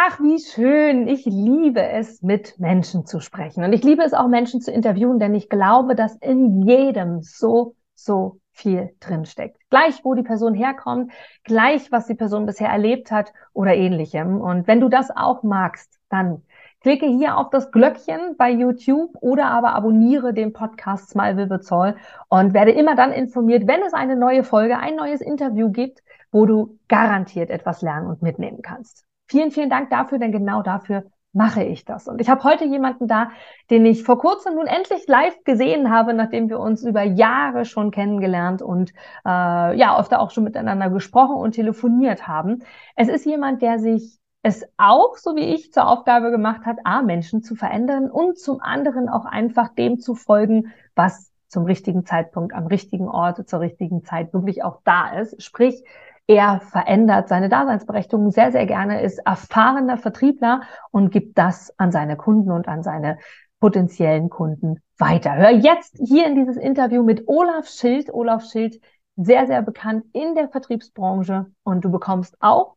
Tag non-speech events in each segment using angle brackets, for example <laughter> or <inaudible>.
Ach, wie schön. Ich liebe es, mit Menschen zu sprechen. Und ich liebe es auch, Menschen zu interviewen, denn ich glaube, dass in jedem so, so viel drinsteckt. Gleich, wo die Person herkommt, gleich, was die Person bisher erlebt hat oder ähnlichem. Und wenn du das auch magst, dann klicke hier auf das Glöckchen bei YouTube oder aber abonniere den Podcast Smile Will Zoll und werde immer dann informiert, wenn es eine neue Folge, ein neues Interview gibt, wo du garantiert etwas lernen und mitnehmen kannst. Vielen, vielen Dank dafür, denn genau dafür mache ich das. Und ich habe heute jemanden da, den ich vor kurzem nun endlich live gesehen habe, nachdem wir uns über Jahre schon kennengelernt und äh, ja, öfter auch schon miteinander gesprochen und telefoniert haben. Es ist jemand, der sich es auch, so wie ich, zur Aufgabe gemacht hat, A, Menschen zu verändern und zum anderen auch einfach dem zu folgen, was zum richtigen Zeitpunkt am richtigen Ort zur richtigen Zeit wirklich auch da ist. Sprich, er verändert seine Daseinsberechtigung sehr, sehr gerne, ist erfahrener Vertriebler und gibt das an seine Kunden und an seine potenziellen Kunden weiter. Hör jetzt hier in dieses Interview mit Olaf Schild. Olaf Schild, sehr, sehr bekannt in der Vertriebsbranche und du bekommst auch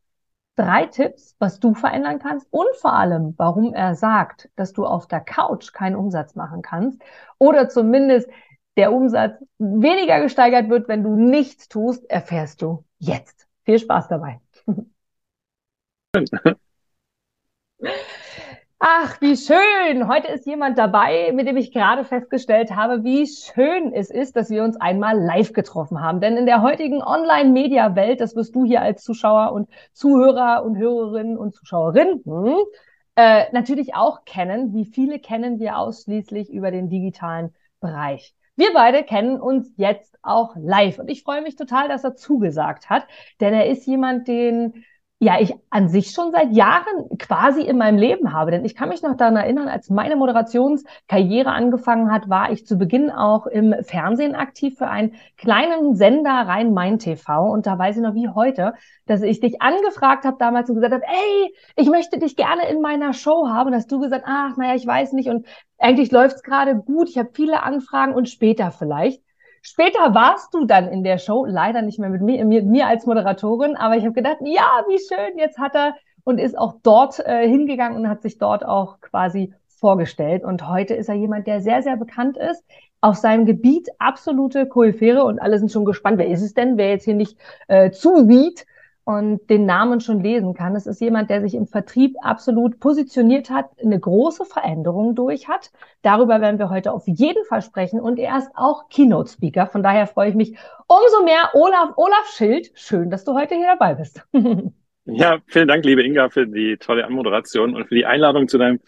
drei Tipps, was du verändern kannst und vor allem, warum er sagt, dass du auf der Couch keinen Umsatz machen kannst oder zumindest der Umsatz weniger gesteigert wird, wenn du nichts tust, erfährst du jetzt. Viel Spaß dabei. <laughs> Ach, wie schön. Heute ist jemand dabei, mit dem ich gerade festgestellt habe, wie schön es ist, dass wir uns einmal live getroffen haben. Denn in der heutigen Online-Media-Welt, das wirst du hier als Zuschauer und Zuhörer und Hörerinnen und Zuschauerinnen hm, äh, natürlich auch kennen. Wie viele kennen wir ausschließlich über den digitalen Bereich. Wir beide kennen uns jetzt auch live. Und ich freue mich total, dass er zugesagt hat, denn er ist jemand, den ja, ich an sich schon seit Jahren quasi in meinem Leben habe. Denn ich kann mich noch daran erinnern, als meine Moderationskarriere angefangen hat, war ich zu Beginn auch im Fernsehen aktiv für einen kleinen Sender Rhein-Main TV. Und da weiß ich noch wie heute, dass ich dich angefragt habe damals und gesagt habe, ey, ich möchte dich gerne in meiner Show haben. Und hast du gesagt, ach, naja, ich weiß nicht. Und eigentlich läuft's gerade gut. Ich habe viele Anfragen und später vielleicht. Später warst du dann in der Show, leider nicht mehr mit mir, mir, mir als Moderatorin, aber ich habe gedacht, ja, wie schön, jetzt hat er und ist auch dort äh, hingegangen und hat sich dort auch quasi vorgestellt. Und heute ist er jemand, der sehr, sehr bekannt ist. Auf seinem Gebiet absolute Koryphäre und alle sind schon gespannt, wer ist es denn, wer jetzt hier nicht äh, zusieht und den Namen schon lesen kann. Es ist jemand, der sich im Vertrieb absolut positioniert hat, eine große Veränderung durch hat. Darüber werden wir heute auf jeden Fall sprechen und er ist auch Keynote-Speaker. Von daher freue ich mich umso mehr. Olaf, Olaf Schild, schön, dass du heute hier dabei bist. <laughs> Ja, vielen Dank, liebe Inga, für die tolle Anmoderation und für die Einladung zu deinem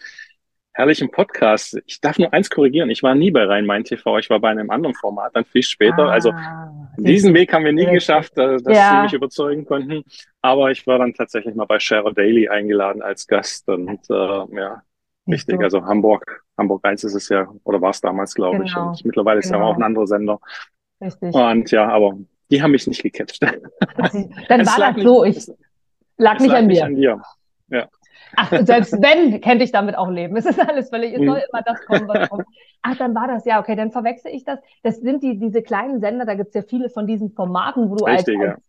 herrlichen Podcast. Ich darf nur eins korrigieren. Ich war nie bei Rhein-Main TV. Ich war bei einem anderen Format, dann viel später. Also ah, also diesen Weg haben wir nie geschafft, äh, dass ja. sie mich überzeugen konnten. Aber ich war dann tatsächlich mal bei Share Daily eingeladen als Gast und äh, ja, richtig. Also Hamburg, Hamburg 1 ist es ja, oder war es damals, glaube genau. ich. Und mittlerweile ist genau. ja auch ein anderer Sender. Richtig. Und ja, aber die haben mich nicht gecatcht. Dann <laughs> war das so. Ich lag nicht an mir. An dir. Ja. Ach, selbst wenn, könnte ich damit auch leben. Es ist alles völlig, es soll immer das kommen, was kommt. Ach, dann war das, ja, okay, dann verwechsel ich das. Das sind die, diese kleinen Sender, da gibt's ja viele von diesen Formaten, wo du Richtig, als, als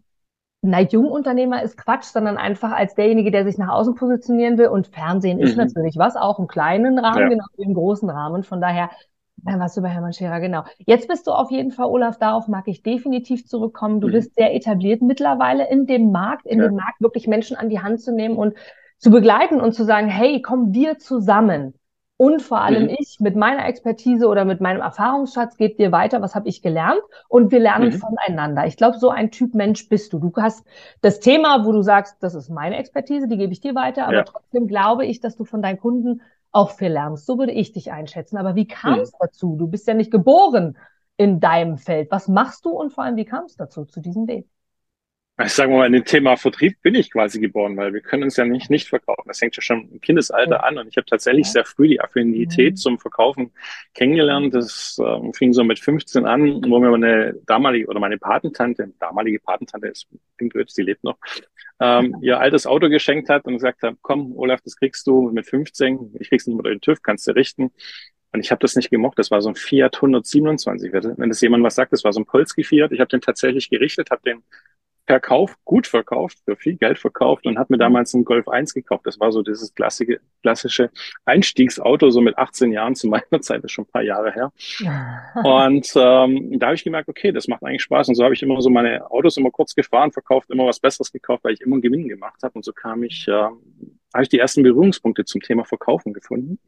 na, Jungunternehmer ist Quatsch, sondern einfach als derjenige, der sich nach außen positionieren will. Und Fernsehen ist mhm. natürlich was, auch im kleinen Rahmen, ja. genau wie im großen Rahmen. Von daher, dann warst du bei Hermann Scherer, genau. Jetzt bist du auf jeden Fall, Olaf, darauf mag ich definitiv zurückkommen. Du mhm. bist sehr etabliert mittlerweile in dem Markt, in ja. dem Markt wirklich Menschen an die Hand zu nehmen und zu begleiten und zu sagen, hey, kommen wir zusammen. Und vor allem mhm. ich mit meiner Expertise oder mit meinem Erfahrungsschatz geht dir weiter, was habe ich gelernt und wir lernen mhm. voneinander. Ich glaube, so ein Typ Mensch bist du. Du hast das Thema, wo du sagst, das ist meine Expertise, die gebe ich dir weiter, aber ja. trotzdem glaube ich, dass du von deinen Kunden auch viel lernst. So würde ich dich einschätzen. Aber wie kam es mhm. dazu? Du bist ja nicht geboren in deinem Feld. Was machst du und vor allem, wie kam es dazu, zu diesem Weg? Ich sage mal, in dem Thema Vertrieb bin ich quasi geboren, weil wir können uns ja nicht nicht verkaufen. Das hängt ja schon im Kindesalter an und ich habe tatsächlich sehr früh die Affinität mhm. zum Verkaufen kennengelernt. Das äh, fing so mit 15 an, wo mir meine damalige oder meine Patentante, damalige Patentante ist Pinkwitz, die lebt noch, ähm, ihr altes Auto geschenkt hat und gesagt hat, komm, Olaf, das kriegst du mit 15, ich krieg's nicht mit den TÜV, kannst du richten. Und ich habe das nicht gemocht. Das war so ein Fiat 127. Wenn das jemand was sagt, das war so ein Polski Fiat. Ich habe den tatsächlich gerichtet, habe den verkauft, gut verkauft, für viel Geld verkauft und habe mir damals einen Golf 1 gekauft. Das war so dieses klassische, klassische Einstiegsauto, so mit 18 Jahren zu meiner <laughs> Zeit, das ist schon ein paar Jahre her. und ähm, da habe ich gemerkt, okay, das macht eigentlich Spaß. Und so habe ich immer so meine Autos immer kurz gefahren, verkauft, immer was Besseres gekauft, weil ich immer einen Gewinn gemacht habe. Und so kam ich, äh, habe ich die ersten Berührungspunkte zum Thema Verkaufen gefunden.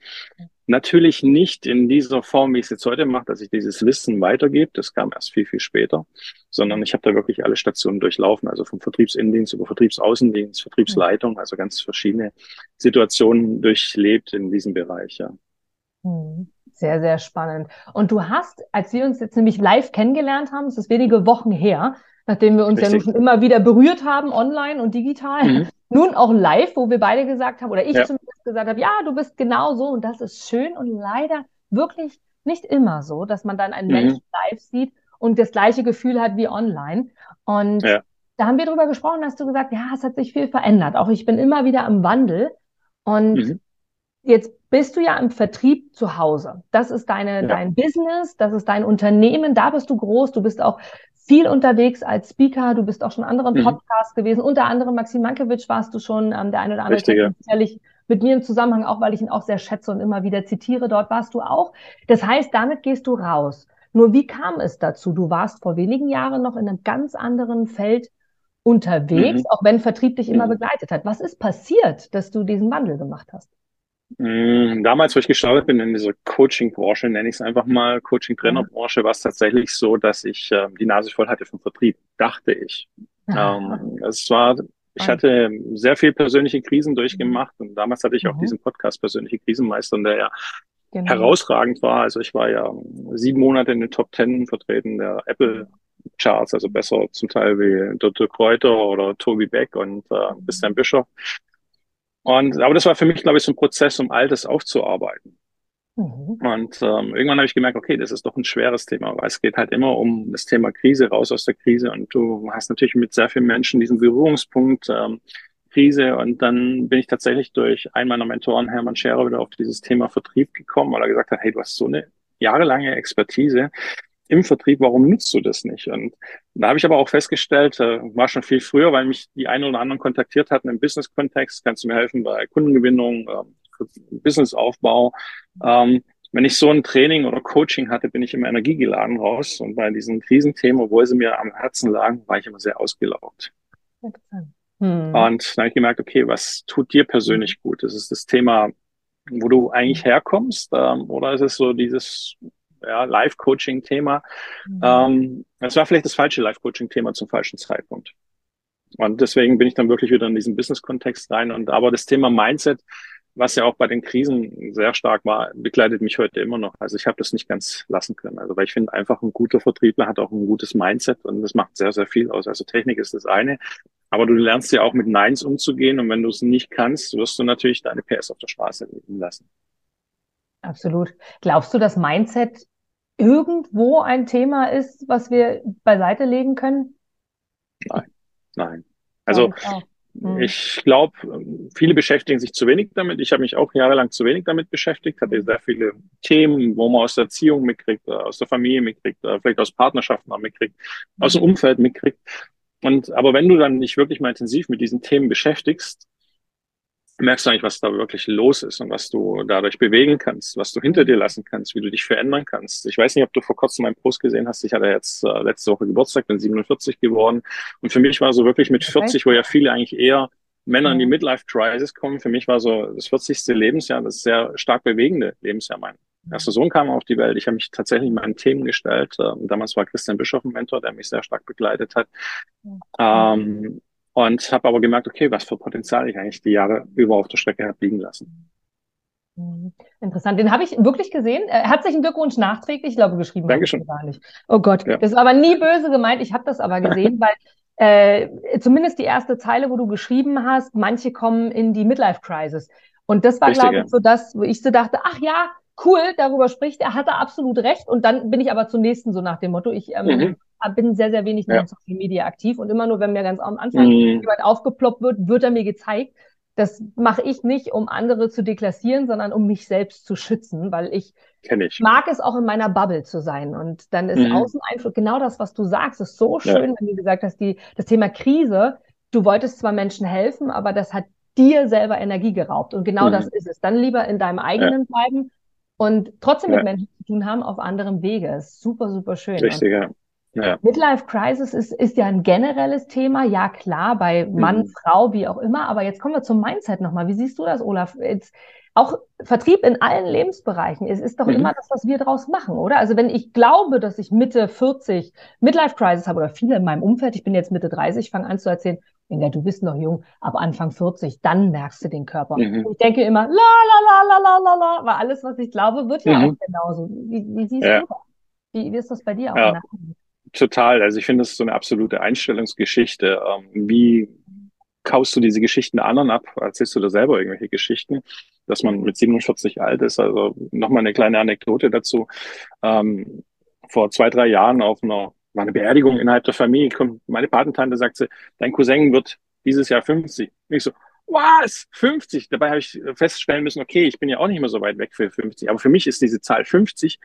Natürlich nicht in dieser Form, wie ich es jetzt heute mache, dass ich dieses Wissen weitergebe. Das kam erst viel, viel später, sondern ich habe da wirklich alle Stationen durchlaufen, also vom Vertriebsinnendienst über Vertriebsaußendienst, Vertriebsleitung, also ganz verschiedene Situationen durchlebt in diesem Bereich, ja. Hm, sehr, sehr spannend. Und du hast, als wir uns jetzt nämlich live kennengelernt haben, es ist wenige Wochen her, nachdem wir uns Richtig. ja nun schon immer wieder berührt haben, online und digital, mhm. <laughs> nun auch live, wo wir beide gesagt haben, oder ich ja. zumindest gesagt habe, ja, du bist genau so und das ist schön und leider wirklich nicht immer so, dass man dann einen mhm. Menschen live sieht und das gleiche Gefühl hat wie online. Und ja. da haben wir drüber gesprochen, hast du gesagt, ja, es hat sich viel verändert. Auch ich bin immer wieder im Wandel und mhm. jetzt bist du ja im Vertrieb zu Hause. Das ist deine, ja. dein Business, das ist dein Unternehmen, da bist du groß, du bist auch viel unterwegs als Speaker. Du bist auch schon in anderen mhm. Podcasts gewesen. Unter anderem Maxim Mankiewicz warst du schon, ähm, der eine oder andere Richtig, sicherlich mit mir im Zusammenhang, auch weil ich ihn auch sehr schätze und immer wieder zitiere. Dort warst du auch. Das heißt, damit gehst du raus. Nur wie kam es dazu? Du warst vor wenigen Jahren noch in einem ganz anderen Feld unterwegs, mhm. auch wenn Vertrieb dich immer mhm. begleitet hat. Was ist passiert, dass du diesen Wandel gemacht hast? Mm, damals, wo ich gestartet bin in dieser Coaching-Branche, nenne ich es einfach mal, Coaching-Trainer-Branche, war es tatsächlich so, dass ich äh, die Nase voll hatte vom Vertrieb, dachte ich. Ähm, es war, ich hatte sehr viel persönliche Krisen durchgemacht und damals hatte ich auch mhm. diesen Podcast Persönliche Krisenmeister, der ja genau. herausragend war. Also ich war ja sieben Monate in den Top Ten vertreten der Apple Charts, also besser zum Teil wie Dr. Kräuter oder Toby Beck und äh, Christian Bischof. Und, aber das war für mich, glaube ich, so ein Prozess, um all das aufzuarbeiten. Mhm. Und ähm, irgendwann habe ich gemerkt, okay, das ist doch ein schweres Thema, weil es geht halt immer um das Thema Krise, raus aus der Krise. Und du hast natürlich mit sehr vielen Menschen diesen Berührungspunkt ähm, Krise. Und dann bin ich tatsächlich durch einen meiner Mentoren, Hermann Scherer, wieder auf dieses Thema Vertrieb gekommen, weil er gesagt hat, hey, du hast so eine jahrelange Expertise im Vertrieb, warum nutzt du das nicht? Und da habe ich aber auch festgestellt, äh, war schon viel früher, weil mich die einen oder anderen kontaktiert hatten im Business-Kontext, kannst du mir helfen bei Kundengewinnung, äh, Businessaufbau. Ähm, wenn ich so ein Training oder Coaching hatte, bin ich immer energiegeladen raus. Und bei diesen Krisenthemen, obwohl sie mir am Herzen lagen, war ich immer sehr ausgelaugt. Hm. Und dann habe ich gemerkt, okay, was tut dir persönlich gut? Ist das Thema, wo du eigentlich herkommst? Ähm, oder ist es so dieses ja, Live-Coaching-Thema. Mhm. Ähm, das war vielleicht das falsche Live-Coaching-Thema zum falschen Zeitpunkt. Und deswegen bin ich dann wirklich wieder in diesen Business-Kontext rein. Und aber das Thema Mindset, was ja auch bei den Krisen sehr stark war, begleitet mich heute immer noch. Also ich habe das nicht ganz lassen können. Also weil ich finde einfach ein guter Vertriebler hat auch ein gutes Mindset und das macht sehr, sehr viel aus. Also Technik ist das eine, aber du lernst ja auch mit Neins umzugehen und wenn du es nicht kannst, wirst du natürlich deine PS auf der Straße liegen lassen. Absolut. Glaubst du, dass Mindset irgendwo ein Thema ist, was wir beiseite legen können? Nein, nein. Also hm. ich glaube, viele beschäftigen sich zu wenig damit. Ich habe mich auch jahrelang zu wenig damit beschäftigt, hatte sehr viele Themen, wo man aus der Erziehung mitkriegt, äh, aus der Familie mitkriegt, äh, vielleicht aus Partnerschaften auch mitkriegt, aus dem Umfeld mitkriegt. Und aber wenn du dann nicht wirklich mal intensiv mit diesen Themen beschäftigst, merkst du eigentlich, was da wirklich los ist und was du dadurch bewegen kannst, was du hinter dir lassen kannst, wie du dich verändern kannst. Ich weiß nicht, ob du vor kurzem meinen Post gesehen hast. Ich hatte jetzt äh, letzte Woche Geburtstag, bin 47 geworden. Und für mich war so wirklich mit 40, wo ja viele eigentlich eher Männer in die Midlife-Crisis kommen, für mich war so das 40. Lebensjahr, das sehr stark bewegende Lebensjahr. Mein erster Sohn kam auf die Welt. Ich habe mich tatsächlich meinen Themen gestellt. Ähm, damals war Christian Bischof ein Mentor, der mich sehr stark begleitet hat. Ähm, und habe aber gemerkt, okay, was für Potenzial ich eigentlich die Jahre über auf der Strecke habe liegen lassen. Mhm. Interessant. Den habe ich wirklich gesehen. Äh, herzlichen Glückwunsch nachträglich. Ich glaube, geschrieben Dankeschön. gar nicht. Oh Gott, ja. das ist aber nie böse gemeint. Ich habe das aber gesehen, <laughs> weil äh, zumindest die erste Zeile, wo du geschrieben hast, manche kommen in die Midlife-Crisis. Und das war, glaube ich, ja. so das, wo ich so dachte, ach ja, cool, darüber spricht er, hat er absolut recht. Und dann bin ich aber zum nächsten so nach dem Motto, ich ähm, mhm bin sehr, sehr wenig ja. in Social Media aktiv und immer nur, wenn mir ganz am Anfang mhm. jemand aufgeploppt wird, wird er mir gezeigt. das mache ich nicht, um andere zu deklassieren, sondern um mich selbst zu schützen, weil ich, ich. mag es auch in meiner Bubble zu sein. Und dann ist mhm. Außeneinfluss genau das, was du sagst, ist so schön, ja. wenn du gesagt hast, die, das Thema Krise, du wolltest zwar Menschen helfen, aber das hat dir selber Energie geraubt. Und genau mhm. das ist es. Dann lieber in deinem eigenen ja. bleiben und trotzdem mit Menschen zu tun haben auf anderem Wege. Ist super, super schön. Richtig, ja. Ja. Midlife Crisis ist, ist ja ein generelles Thema, ja klar, bei Mann, mhm. Frau, wie auch immer. Aber jetzt kommen wir zum Mindset nochmal. Wie siehst du das, Olaf? Jetzt, auch Vertrieb in allen Lebensbereichen. Es ist doch mhm. immer das, was wir draus machen, oder? Also wenn ich glaube, dass ich Mitte 40 Midlife Crisis habe oder viele in meinem Umfeld, ich bin jetzt Mitte 30, fange an zu erzählen, Inga, du bist noch jung, ab Anfang 40, dann merkst du den Körper. Mhm. Ich denke immer, la la la la la la la, weil alles, was ich glaube, wird ja mhm. auch genauso. Wie, wie siehst ja. du das? Wie, wie ist das bei dir auch? Ja. Total. Also ich finde, das ist so eine absolute Einstellungsgeschichte. Ähm, wie kaust du diese Geschichten anderen ab? Erzählst du da selber irgendwelche Geschichten, dass man mit 47 alt ist? Also nochmal eine kleine Anekdote dazu. Ähm, vor zwei, drei Jahren auf einer, war eine Beerdigung innerhalb der Familie, kommt meine Patentante, sagt sie, dein Cousin wird dieses Jahr 50. Und ich so, was? 50? Dabei habe ich feststellen müssen, okay, ich bin ja auch nicht mehr so weit weg für 50. Aber für mich ist diese Zahl 50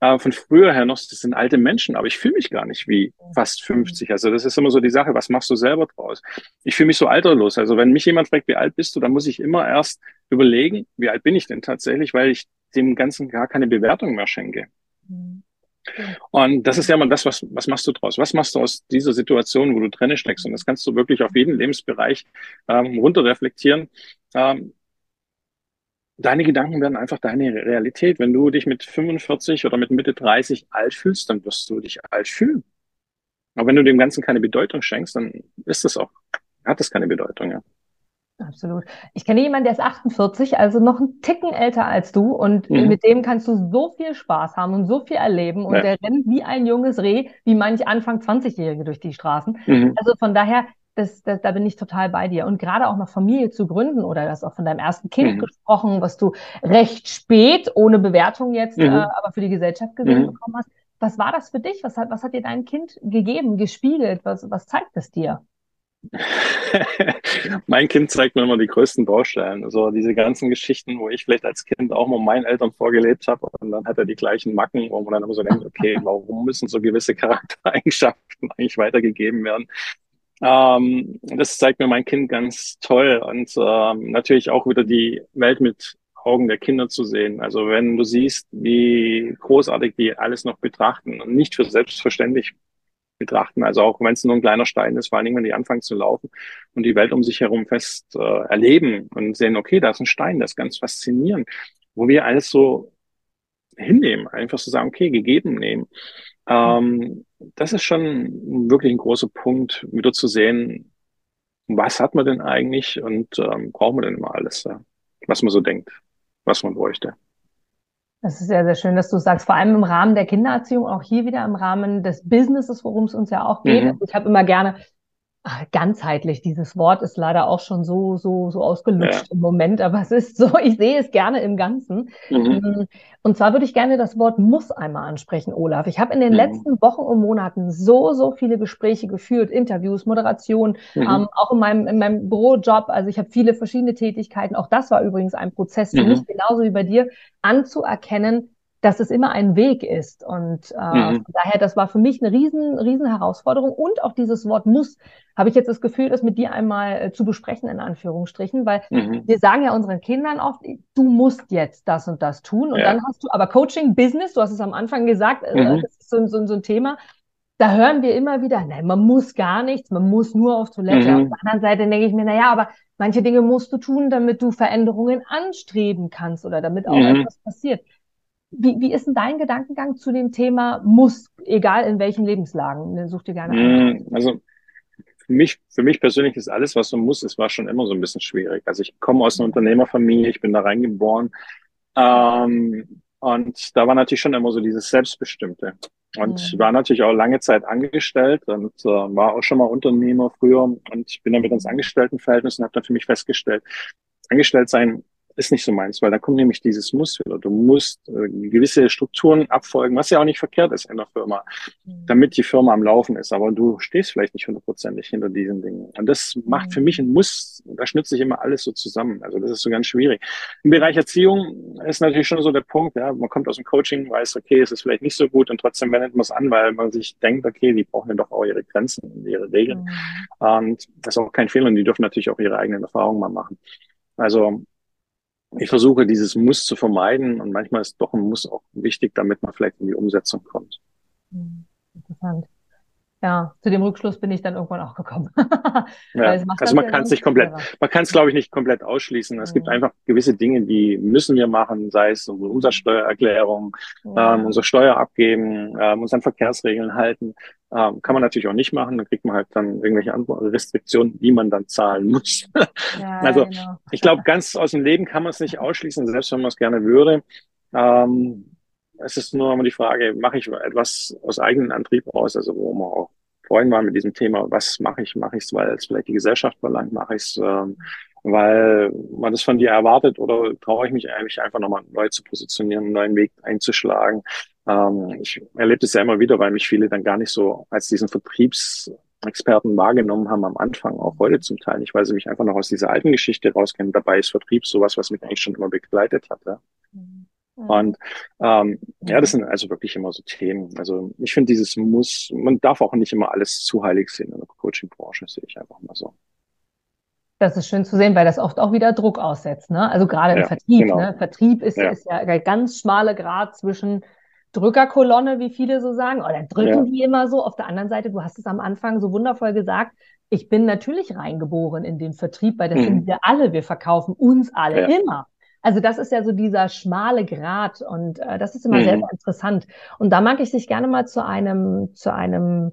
äh, von früher her noch, das sind alte Menschen, aber ich fühle mich gar nicht wie fast 50. Also das ist immer so die Sache, was machst du selber draus? Ich fühle mich so alterlos. Also wenn mich jemand fragt, wie alt bist du, dann muss ich immer erst überlegen, wie alt bin ich denn tatsächlich, weil ich dem Ganzen gar keine Bewertung mehr schenke. Und das ist ja mal das, was, was machst du draus? Was machst du aus dieser Situation, wo du drinne steckst? Und das kannst du wirklich auf jeden Lebensbereich ähm, runterreflektieren. Ähm, deine Gedanken werden einfach deine Realität. Wenn du dich mit 45 oder mit Mitte 30 alt fühlst, dann wirst du dich alt fühlen. Aber wenn du dem Ganzen keine Bedeutung schenkst, dann ist das auch, hat das keine Bedeutung, ja. Absolut. Ich kenne jemanden, der ist 48, also noch einen Ticken älter als du und mhm. mit dem kannst du so viel Spaß haben und so viel erleben und ja. der rennt wie ein junges Reh, wie manch Anfang 20-Jährige durch die Straßen. Mhm. Also von daher, das, das, da bin ich total bei dir. Und gerade auch noch Familie zu gründen oder das auch von deinem ersten Kind mhm. gesprochen, was du recht spät, ohne Bewertung jetzt, mhm. äh, aber für die Gesellschaft gesehen mhm. bekommen hast. Was war das für dich? Was hat, was hat dir dein Kind gegeben, gespiegelt? Was, was zeigt es dir? <laughs> mein Kind zeigt mir immer die größten Baustellen. Also diese ganzen Geschichten, wo ich vielleicht als Kind auch mal meinen Eltern vorgelebt habe und dann hat er die gleichen Macken, wo man dann immer so denkt, okay, warum müssen so gewisse Charaktereigenschaften <laughs> eigentlich weitergegeben werden? Ähm, das zeigt mir mein Kind ganz toll und ähm, natürlich auch wieder die Welt mit Augen der Kinder zu sehen. Also wenn du siehst, wie großartig die alles noch betrachten und nicht für selbstverständlich betrachten, also auch wenn es nur ein kleiner Stein ist, vor allen Dingen, wenn die anfangen zu laufen und die Welt um sich herum fest äh, erleben und sehen, okay, da ist ein Stein, das ist ganz faszinierend, wo wir alles so hinnehmen, einfach zu so sagen, okay, gegeben nehmen. Ähm, das ist schon wirklich ein großer Punkt, wieder zu sehen, was hat man denn eigentlich und ähm, braucht man denn immer alles, ja? was man so denkt, was man bräuchte. Das ist sehr, sehr schön, dass du sagst, vor allem im Rahmen der Kindererziehung, auch hier wieder im Rahmen des Businesses, worum es uns ja auch geht. Mhm. Ich habe immer gerne Ach, ganzheitlich, dieses Wort ist leider auch schon so, so, so ausgelutscht ja. im Moment, aber es ist so, ich sehe es gerne im Ganzen. Mhm. Mm, und zwar würde ich gerne das Wort muss einmal ansprechen, Olaf. Ich habe in den mhm. letzten Wochen und Monaten so, so viele Gespräche geführt, Interviews, Moderation, mhm. ähm, auch in meinem, in meinem Bürojob. Also ich habe viele verschiedene Tätigkeiten. Auch das war übrigens ein Prozess für mhm. mich, genauso wie bei dir, anzuerkennen, dass es immer ein Weg ist. Und äh, mhm. daher, das war für mich eine riesen, riesen Herausforderung. Und auch dieses Wort muss, habe ich jetzt das Gefühl, das mit dir einmal äh, zu besprechen, in Anführungsstrichen, weil mhm. wir sagen ja unseren Kindern oft, du musst jetzt das und das tun. Und ja. dann hast du aber Coaching, Business, du hast es am Anfang gesagt, äh, mhm. das ist so, so, so ein Thema. Da hören wir immer wieder, nein, man muss gar nichts, man muss nur auf Toilette. Mhm. Auf der anderen Seite denke ich mir, na ja, aber manche Dinge musst du tun, damit du Veränderungen anstreben kannst oder damit auch mhm. etwas passiert. Wie, wie ist denn dein Gedankengang zu dem Thema muss, egal in welchen Lebenslagen? Such dir gerne einen. Mm, also für mich, für mich persönlich ist alles, was so muss, es war schon immer so ein bisschen schwierig. Also ich komme aus einer Unternehmerfamilie, ich bin da reingeboren. Ähm, und da war natürlich schon immer so dieses Selbstbestimmte. Und mhm. ich war natürlich auch lange Zeit angestellt und äh, war auch schon mal Unternehmer früher und ich bin dann wieder ins Angestelltenverhältnis und habe dann für mich festgestellt, angestellt sein ist nicht so meins, weil da kommt nämlich dieses Muss wieder. Du musst äh, gewisse Strukturen abfolgen, was ja auch nicht verkehrt ist in der Firma, mhm. damit die Firma am Laufen ist. Aber du stehst vielleicht nicht hundertprozentig hinter diesen Dingen. Und das mhm. macht für mich ein Muss. Da schnürt sich immer alles so zusammen. Also das ist so ganz schwierig. Im Bereich Erziehung ist natürlich schon so der Punkt, ja, man kommt aus dem Coaching, weiß, okay, es ist vielleicht nicht so gut und trotzdem wendet man es an, weil man sich denkt, okay, die brauchen ja doch auch ihre Grenzen, ihre Regeln. Mhm. Und das ist auch kein Fehler und die dürfen natürlich auch ihre eigenen Erfahrungen mal machen. Also ich versuche dieses Muss zu vermeiden und manchmal ist doch ein Muss auch wichtig, damit man vielleicht in die Umsetzung kommt. Hm, interessant. Ja, zu dem Rückschluss bin ich dann irgendwann auch gekommen. <laughs> ja, also man kann es nicht komplett, man kann es glaube ich nicht komplett ausschließen. Es mhm. gibt einfach gewisse Dinge, die müssen wir machen, sei es unsere Umsatzsteuererklärung, mhm. ähm, unsere Steuer abgeben, ähm, uns an Verkehrsregeln halten. Ähm, kann man natürlich auch nicht machen, dann kriegt man halt dann irgendwelche andere Restriktionen, die man dann zahlen muss. <laughs> Ja, also genau. ich glaube, ganz aus dem Leben kann man es nicht <laughs> ausschließen, selbst wenn man es gerne würde. Ähm, es ist nur immer die Frage, mache ich etwas aus eigenem Antrieb raus, also wo wir auch vorhin waren mit diesem Thema, was mache ich? Mache ich es, weil es vielleicht die Gesellschaft verlangt? Mache ich es, ähm, weil man das von dir erwartet? Oder traue ich mich eigentlich einfach nochmal neu zu positionieren, einen neuen Weg einzuschlagen? Ähm, ich erlebe das ja immer wieder, weil mich viele dann gar nicht so als diesen Vertriebsexperten wahrgenommen haben am Anfang, auch heute zum Teil nicht, weil sie mich einfach noch aus dieser alten Geschichte rauskennen. Dabei ist Vertrieb sowas, was mich eigentlich schon immer begleitet hat. Ja. Mhm. Und ähm, ja, das sind also wirklich immer so Themen. Also ich finde dieses Muss, man darf auch nicht immer alles zu heilig sehen in der Coaching-Branche, sehe ich einfach mal so. Das ist schön zu sehen, weil das oft auch wieder Druck aussetzt. Ne? Also gerade im ja, Vertrieb. Genau. Ne? Vertrieb ist ja. ist ja der ganz schmale Grad zwischen Drückerkolonne, wie viele so sagen, oder drücken ja. die immer so. Auf der anderen Seite, du hast es am Anfang so wundervoll gesagt, ich bin natürlich reingeboren in den Vertrieb, weil das mhm. sind wir alle, wir verkaufen uns alle ja. immer. Also das ist ja so dieser schmale Grat und äh, das ist immer mhm. sehr, sehr interessant. Und da mag ich sich gerne mal zu einem, zu einem,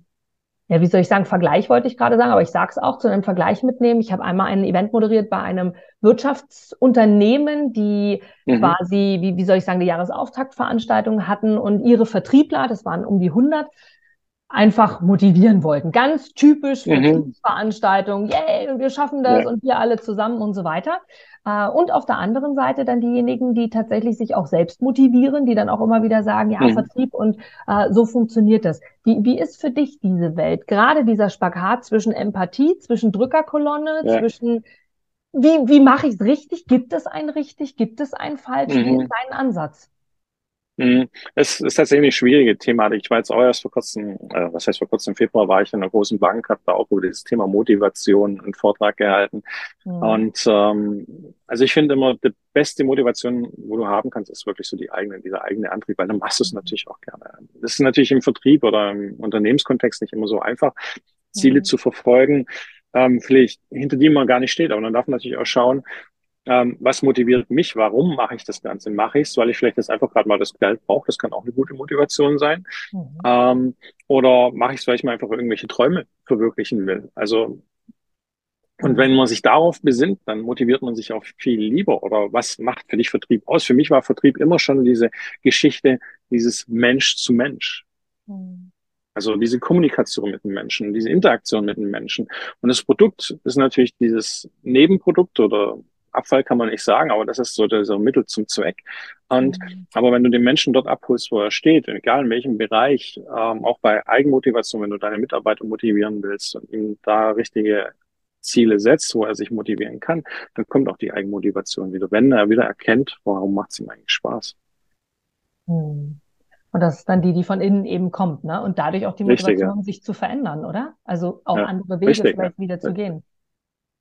ja, wie soll ich sagen, Vergleich wollte ich gerade sagen, aber ich sage es auch, zu einem Vergleich mitnehmen. Ich habe einmal ein Event moderiert bei einem Wirtschaftsunternehmen, die mhm. quasi, wie, wie soll ich sagen, die Jahresauftaktveranstaltung hatten und ihre Vertriebler, das waren um die 100, einfach motivieren wollten. Ganz typisch für mhm. Veranstaltungen, yay, wir schaffen das ja. und wir alle zusammen und so weiter. Äh, und auf der anderen Seite dann diejenigen, die tatsächlich sich auch selbst motivieren, die dann auch immer wieder sagen, ja, mhm. Vertrieb und äh, so funktioniert das. Wie, wie ist für dich diese Welt? Gerade dieser Spagat zwischen Empathie, zwischen Drückerkolonne, ja. zwischen wie, wie mache ich es richtig? Gibt es ein richtig? Gibt es ein falsch? Mhm. Wie ist dein Ansatz? Mhm. Es ist tatsächlich eine schwierige Thematik. Ich war jetzt auch erst vor kurzem, äh, was heißt vor kurzem, im Februar war ich in einer großen Bank, habe da auch über dieses Thema Motivation einen Vortrag gehalten. Mhm. Und ähm, also ich finde immer, die beste Motivation, wo du haben kannst, ist wirklich so die eigene, dieser eigene Antrieb, weil dann machst du es mhm. natürlich auch gerne. Das ist natürlich im Vertrieb oder im Unternehmenskontext nicht immer so einfach, Ziele mhm. zu verfolgen, ähm, vielleicht hinter die man gar nicht steht. Aber dann darf man natürlich auch schauen, ähm, was motiviert mich? Warum mache ich das Ganze? Mache ich es, weil ich vielleicht jetzt einfach gerade mal das Geld brauche? Das kann auch eine gute Motivation sein. Mhm. Ähm, oder mache ich es, weil ich mir einfach irgendwelche Träume verwirklichen will? Also und wenn man sich darauf besinnt, dann motiviert man sich auch viel lieber. Oder was macht für dich Vertrieb aus? Für mich war Vertrieb immer schon diese Geschichte, dieses Mensch zu Mensch. Mhm. Also diese Kommunikation mit den Menschen, diese Interaktion mit den Menschen. Und das Produkt ist natürlich dieses Nebenprodukt oder Abfall kann man nicht sagen, aber das ist so dieser Mittel zum Zweck. Und mhm. aber wenn du den Menschen dort abholst, wo er steht, egal in welchem Bereich, ähm, auch bei Eigenmotivation, wenn du deine Mitarbeiter motivieren willst und ihm da richtige Ziele setzt, wo er sich motivieren kann, dann kommt auch die Eigenmotivation wieder, wenn er wieder erkennt, warum macht es ihm eigentlich Spaß. Mhm. Und das ist dann die, die von innen eben kommt, ne? Und dadurch auch die Motivation, Richtig, ja. sich zu verändern, oder? Also auch ja, andere Wege Richtig, vielleicht ja. wieder zu gehen.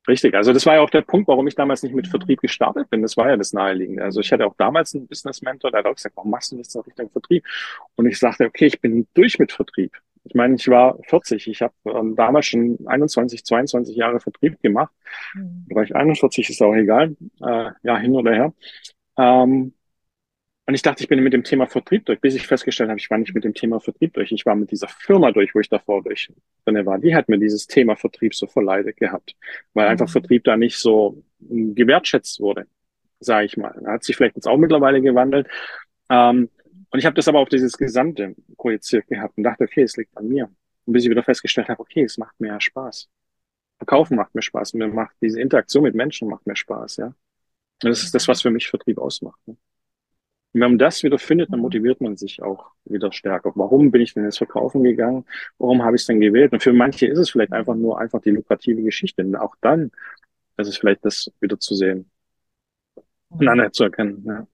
Richtig, also das war ja auch der Punkt, warum ich damals nicht mit Vertrieb gestartet bin. Das war ja das Naheliegende. Also ich hatte auch damals einen Business Mentor, der hat auch gesagt, warum machst du nichts in Richtung Vertrieb? Und ich sagte, okay, ich bin durch mit Vertrieb. Ich meine, ich war 40, ich habe ähm, damals schon 21, 22 Jahre Vertrieb gemacht. Mhm. Bereich 41 ist auch egal, äh, ja, hin oder her. Ähm, und ich dachte, ich bin mit dem Thema Vertrieb durch, bis ich festgestellt habe, ich war nicht mit dem Thema Vertrieb durch. Ich war mit dieser Firma durch, wo ich davor durch drin war. Die hat mir dieses Thema Vertrieb so verleidet gehabt, weil einfach mhm. Vertrieb da nicht so gewertschätzt wurde, sage ich mal. Da hat sich vielleicht jetzt auch mittlerweile gewandelt. Ähm, und ich habe das aber auf dieses Gesamte projiziert gehabt und dachte, okay, es liegt an mir. Und bis ich wieder festgestellt habe, okay, es macht mir ja Spaß. Verkaufen macht mir Spaß. Mir macht diese Interaktion mit Menschen macht mir Spaß, ja. Das ist das, was für mich Vertrieb ausmacht. Ne? Und wenn man das wieder findet, dann mhm. motiviert man sich auch wieder stärker. Warum bin ich denn ins Verkaufen gegangen? Warum habe ich es denn gewählt? Und für manche ist es vielleicht einfach nur einfach die lukrative Geschichte. Und auch dann ist es vielleicht das wieder zu sehen und mhm. anzuerkennen. Ja.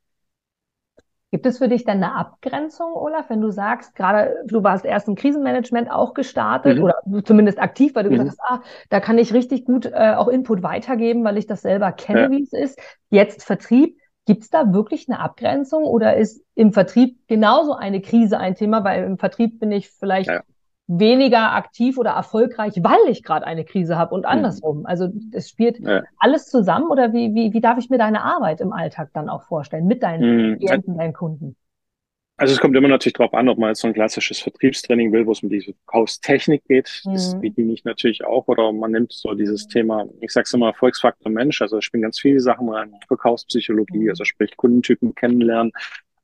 Gibt es für dich denn eine Abgrenzung, Olaf, wenn du sagst, gerade du warst erst im Krisenmanagement auch gestartet mhm. oder zumindest aktiv, weil du mhm. gesagt hast, ah, da kann ich richtig gut äh, auch Input weitergeben, weil ich das selber kenne, ja. wie es ist. Jetzt Vertrieb. Gibt es da wirklich eine Abgrenzung oder ist im Vertrieb genauso eine Krise ein Thema? Weil im Vertrieb bin ich vielleicht ja weniger aktiv oder erfolgreich, weil ich gerade eine Krise habe und mhm. andersrum. Also es spielt ja. alles zusammen oder wie, wie, wie darf ich mir deine Arbeit im Alltag dann auch vorstellen mit deinen mhm. Klienten, deinen Kunden? Also es kommt immer natürlich darauf an, ob man jetzt so ein klassisches Vertriebstraining will, wo es um diese Verkaufstechnik geht. Mhm. Das bediene ich natürlich auch. Oder man nimmt so dieses Thema, ich sage es immer, Erfolgsfaktor Mensch. Also ich bin ganz viele Sachen rein. Verkaufspsychologie, mhm. also sprich Kundentypen kennenlernen,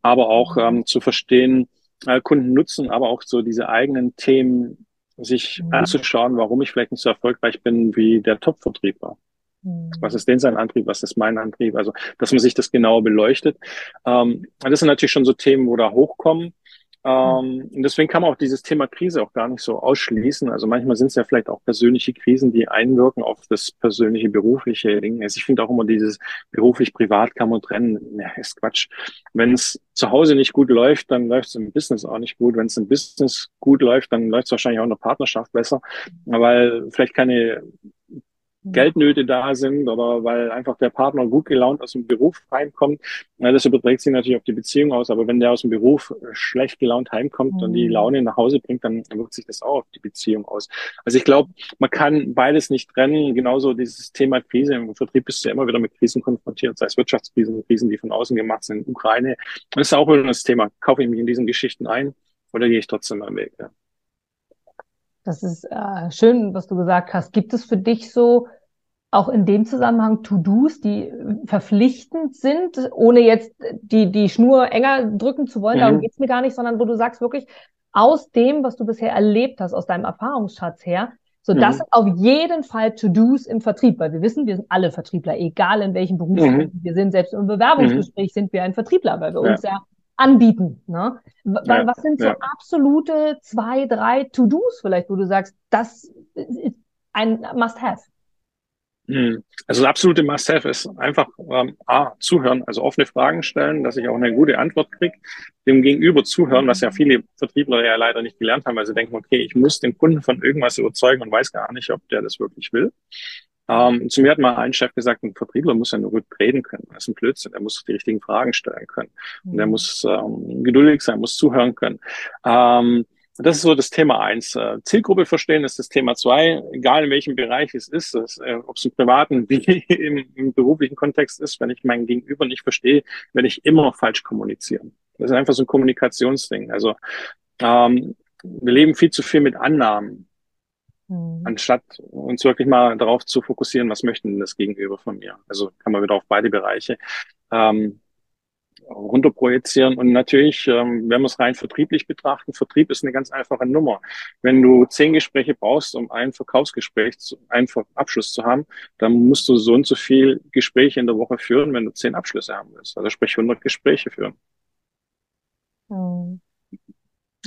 aber auch mhm. ähm, zu verstehen, äh, Kunden nutzen, aber auch so diese eigenen Themen sich mhm. anzuschauen, warum ich vielleicht nicht so erfolgreich bin wie der Top-Vertriebler. Mhm. Was ist denn sein Antrieb? Was ist mein Antrieb? Also, dass man sich das genauer beleuchtet. Ähm, das sind natürlich schon so Themen, wo da hochkommen. Ähm, und deswegen kann man auch dieses Thema Krise auch gar nicht so ausschließen. Also manchmal sind es ja vielleicht auch persönliche Krisen, die einwirken auf das persönliche, berufliche Ding. Also ich finde auch immer dieses beruflich-privat kann man trennen. Ja, ist Quatsch. Wenn es zu Hause nicht gut läuft, dann läuft es im Business auch nicht gut. Wenn es im Business gut läuft, dann läuft es wahrscheinlich auch in der Partnerschaft besser, weil vielleicht keine Geldnöte da sind oder weil einfach der Partner gut gelaunt aus dem Beruf reinkommt. Ja, das überträgt sich natürlich auf die Beziehung aus, aber wenn der aus dem Beruf schlecht gelaunt heimkommt mhm. und die mhm. Laune nach Hause bringt, dann wirkt sich das auch auf die Beziehung aus. Also ich glaube, man kann beides nicht trennen. Genauso dieses Thema Krise. Im Vertrieb bist du ja immer wieder mit Krisen konfrontiert, sei es Wirtschaftskrisen, Krisen, die von außen gemacht sind, Ukraine. Das ist auch wieder das Thema. Kaufe ich mich in diesen Geschichten ein oder gehe ich trotzdem meinen Weg? Ja. Das ist äh, schön, was du gesagt hast. Gibt es für dich so auch in dem Zusammenhang To-Dos, die verpflichtend sind, ohne jetzt die, die Schnur enger drücken zu wollen, mhm. darum geht's mir gar nicht, sondern wo du sagst wirklich, aus dem, was du bisher erlebt hast, aus deinem Erfahrungsschatz her, so mhm. das sind auf jeden Fall To-Dos im Vertrieb, weil wir wissen, wir sind alle Vertriebler, egal in welchem Beruf mhm. wir sind, selbst im Bewerbungsgespräch mhm. sind wir ein Vertriebler, weil wir ja. uns ja anbieten. Ne? Ja, was sind so ja. absolute zwei, drei To-Dos vielleicht, wo du sagst, das ist ein Must-Have? Hm. Also das absolute Must-Have ist einfach ähm, A, zuhören, also offene Fragen stellen, dass ich auch eine gute Antwort kriege, dem Gegenüber zuhören, was ja viele Vertriebler ja leider nicht gelernt haben, weil sie denken, okay, ich muss den Kunden von irgendwas überzeugen und weiß gar nicht, ob der das wirklich will. Ähm, zu mir hat mal ein Chef gesagt, ein Vertriebler muss ja nur gut reden können. Das ist ein Blödsinn. Er muss die richtigen Fragen stellen können. Und er mhm. muss ähm, geduldig sein, muss zuhören können. Ähm, das ist so das Thema eins. Äh, Zielgruppe verstehen ist das Thema zwei. Egal in welchem Bereich es ist, äh, ob es im privaten wie <laughs> im, im, beruflichen Kontext ist, wenn ich mein Gegenüber nicht verstehe, werde ich immer falsch kommunizieren. Das ist einfach so ein Kommunikationsding. Also ähm, wir leben viel zu viel mit Annahmen, mhm. anstatt uns wirklich mal darauf zu fokussieren, was möchten denn das Gegenüber von mir. Also kann man wieder auf beide Bereiche. Ähm, runterprojizieren. Und natürlich, ähm, wenn wir es rein vertrieblich betrachten, Vertrieb ist eine ganz einfache Nummer. Wenn du zehn Gespräche brauchst, um ein Verkaufsgespräch, zu, einen Abschluss zu haben, dann musst du so und so viel Gespräche in der Woche führen, wenn du zehn Abschlüsse haben willst. Also sprich 100 Gespräche führen. Mhm.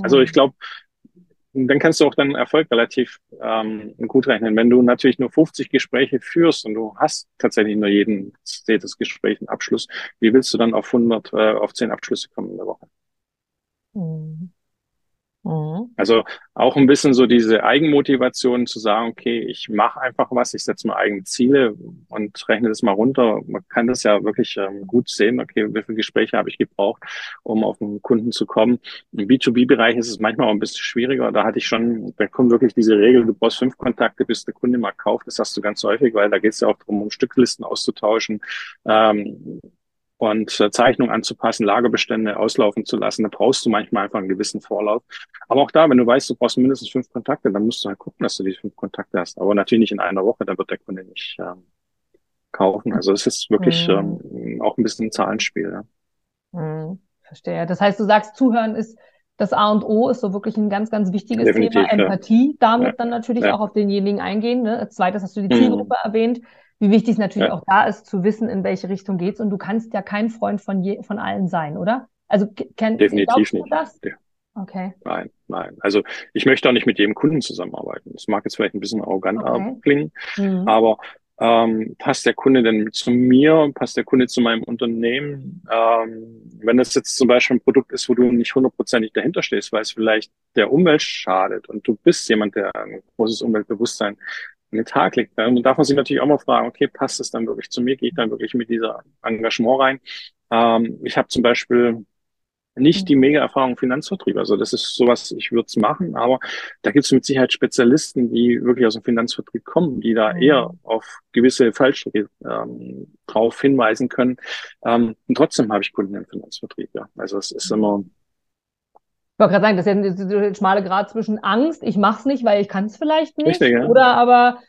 Also ich glaube, dann kannst du auch deinen Erfolg relativ ähm, gut rechnen. Wenn du natürlich nur 50 Gespräche führst und du hast tatsächlich nur jeden jedes Gespräch einen Abschluss, wie willst du dann auf 100, äh, auf 10 Abschlüsse kommen in der Woche? Mhm. Mhm. Also auch ein bisschen so diese Eigenmotivation zu sagen, okay, ich mache einfach was, ich setze mir eigene Ziele und rechne das mal runter. Man kann das ja wirklich ähm, gut sehen, okay, wie viele Gespräche habe ich gebraucht, um auf einen Kunden zu kommen. Im B2B-Bereich ist es manchmal auch ein bisschen schwieriger. Da hatte ich schon, da kommt wirklich diese Regel, du brauchst fünf Kontakte, bis der Kunde mal kauft. Das hast du ganz häufig, weil da geht es ja auch darum, um Stücklisten auszutauschen. Ähm, und äh, Zeichnung anzupassen, Lagerbestände auslaufen zu lassen. Da brauchst du manchmal einfach einen gewissen Vorlauf. Aber auch da, wenn du weißt, du brauchst mindestens fünf Kontakte, dann musst du halt gucken, dass du diese fünf Kontakte hast. Aber natürlich nicht in einer Woche, dann wird der Kunde nicht ähm, kaufen. Also es ist wirklich mhm. ähm, auch ein bisschen ein Zahlenspiel. Ja. Mhm. Verstehe. Das heißt, du sagst, Zuhören ist das A und O, ist so wirklich ein ganz, ganz wichtiges Definitiv, Thema. Empathie, ja. damit ja. dann natürlich ja. auch auf denjenigen eingehen. Ne? Als zweites hast du die Zielgruppe mhm. erwähnt wie wichtig es natürlich ja. auch da ist, zu wissen, in welche Richtung geht's. Und du kannst ja kein Freund von, je, von allen sein, oder? Also kennt Definitiv nicht. das? Ja. Okay. Nein, nein. Also ich möchte auch nicht mit jedem Kunden zusammenarbeiten. Das mag jetzt vielleicht ein bisschen arrogant okay. klingen, mhm. aber ähm, passt der Kunde denn zu mir? Passt der Kunde zu meinem Unternehmen? Ähm, wenn das jetzt zum Beispiel ein Produkt ist, wo du nicht hundertprozentig dahinter stehst, weil es vielleicht der Umwelt schadet und du bist jemand, der ein großes Umweltbewusstsein an den Tag legt, dann darf man sich natürlich auch mal fragen, okay, passt es dann wirklich zu mir? Gehe ich dann wirklich mit dieser Engagement rein? Ähm, ich habe zum Beispiel nicht die mhm. Mega-Erfahrung Finanzvertrieb. Also das ist sowas, ich würde es machen, aber da gibt es mit Sicherheit Spezialisten, die wirklich aus dem Finanzvertrieb kommen, die da mhm. eher auf gewisse Fallstricke ähm, drauf hinweisen können. Ähm, und trotzdem habe ich Kunden im Finanzvertrieb, ja. Also es ist immer. Ich wollte gerade sagen, das ist ja ein schmale Grad zwischen Angst, ich mache es nicht, weil ich kann es vielleicht nicht, Richtig, ja. oder aber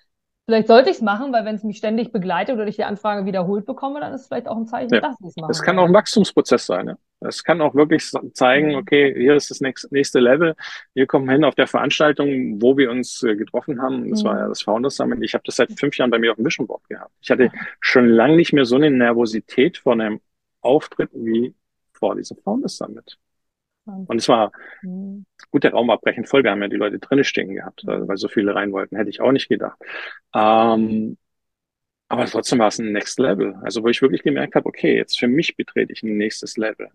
Vielleicht sollte ich es machen, weil wenn es mich ständig begleitet oder ich die Anfrage wiederholt bekomme, dann ist es vielleicht auch ein Zeichen, ja. dass ich es mache. Es kann auch ein Wachstumsprozess sein. Ne? Es kann auch wirklich zeigen, mhm. okay, hier ist das nächste Level. Wir kommen hin auf der Veranstaltung, wo wir uns äh, getroffen haben. Das mhm. war ja das Founders Summit. Ich habe das seit fünf Jahren bei mir auf dem Vision Board gehabt. Ich hatte schon lange nicht mehr so eine Nervosität vor einem Auftritt wie vor diesem Founders Summit. Und es war mhm. gut, der Raum war brechend voll. Wir haben ja die Leute drinnen stehen gehabt, mhm. weil so viele rein wollten, hätte ich auch nicht gedacht. Ähm, aber trotzdem war es ein Next Level. Also wo ich wirklich gemerkt habe, okay, jetzt für mich betrete ich ein nächstes Level.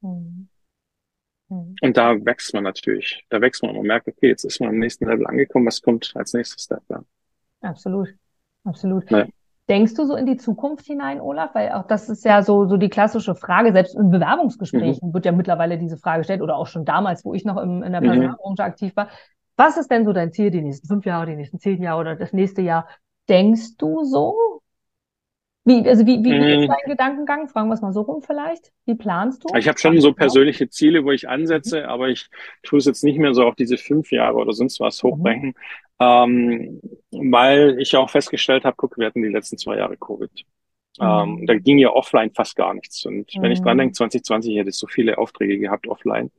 Mhm. Mhm. Und da wächst man natürlich. Da wächst man und merkt, okay, jetzt ist man am nächsten Level angekommen. Was kommt als nächstes Step? Ja? Absolut. Absolut. Ja. Denkst du so in die Zukunft hinein, Olaf? Weil auch das ist ja so, so die klassische Frage. Selbst in Bewerbungsgesprächen mhm. wird ja mittlerweile diese Frage gestellt oder auch schon damals, wo ich noch im, in der mhm. Personalbranche mhm. aktiv war. Was ist denn so dein Ziel die nächsten fünf Jahre, die nächsten zehn Jahre oder das nächste Jahr? Denkst du so? Wie, also wie, wie, wie ist mhm. dein Gedankengang? Fragen wir es mal so rum vielleicht. Wie planst du? Ich habe schon so persönliche Ziele, wo ich ansetze, mhm. aber ich tue es jetzt nicht mehr so auf diese fünf Jahre oder sonst was mhm. hochbrechen, mhm. ähm, weil ich auch festgestellt habe, guck, wir hatten die letzten zwei Jahre Covid. Mhm. Ähm, da ging ja offline fast gar nichts. Und wenn ich dran denke, 2020 hätte ich so viele Aufträge gehabt offline.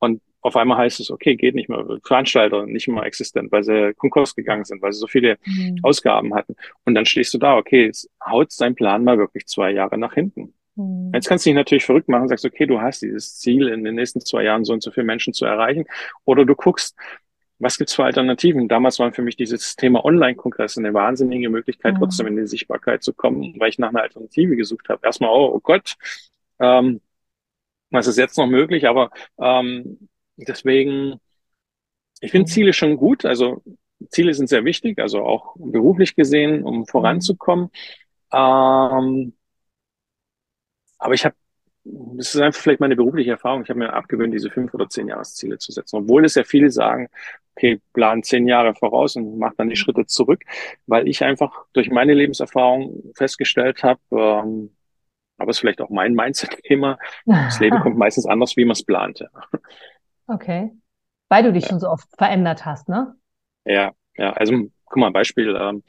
Und auf einmal heißt es, okay, geht nicht mehr. Veranstalter nicht mehr existent, weil sie Konkurs gegangen sind, weil sie so viele mhm. Ausgaben hatten. Und dann stehst du da, okay, jetzt haut dein Plan mal wirklich zwei Jahre nach hinten. Mhm. Jetzt kannst du dich natürlich verrückt machen, sagst, okay, du hast dieses Ziel, in den nächsten zwei Jahren so und so viele Menschen zu erreichen. Oder du guckst, was gibt's für Alternativen? Damals waren für mich dieses Thema Online-Kongress eine wahnsinnige Möglichkeit, mhm. trotzdem in die Sichtbarkeit zu kommen, weil ich nach einer Alternative gesucht habe. Erstmal, oh, oh Gott, ähm, was ist jetzt noch möglich? Aber ähm, Deswegen, ich finde. Ziele schon gut. Also Ziele sind sehr wichtig, also auch beruflich gesehen, um voranzukommen. Ähm, aber ich habe, das ist einfach vielleicht meine berufliche Erfahrung, ich habe mir abgewöhnt, diese fünf oder zehn Jahresziele zu setzen. Obwohl es ja viele sagen, okay, plan zehn Jahre voraus und mach dann die Schritte zurück, weil ich einfach durch meine Lebenserfahrung festgestellt habe, ähm, aber es ist vielleicht auch mein Mindset-Thema, das Leben kommt meistens anders, wie man es plante. Okay. Weil du dich ja. schon so oft verändert hast, ne? Ja, ja. Also, guck mal, ein Beispiel. Ähm,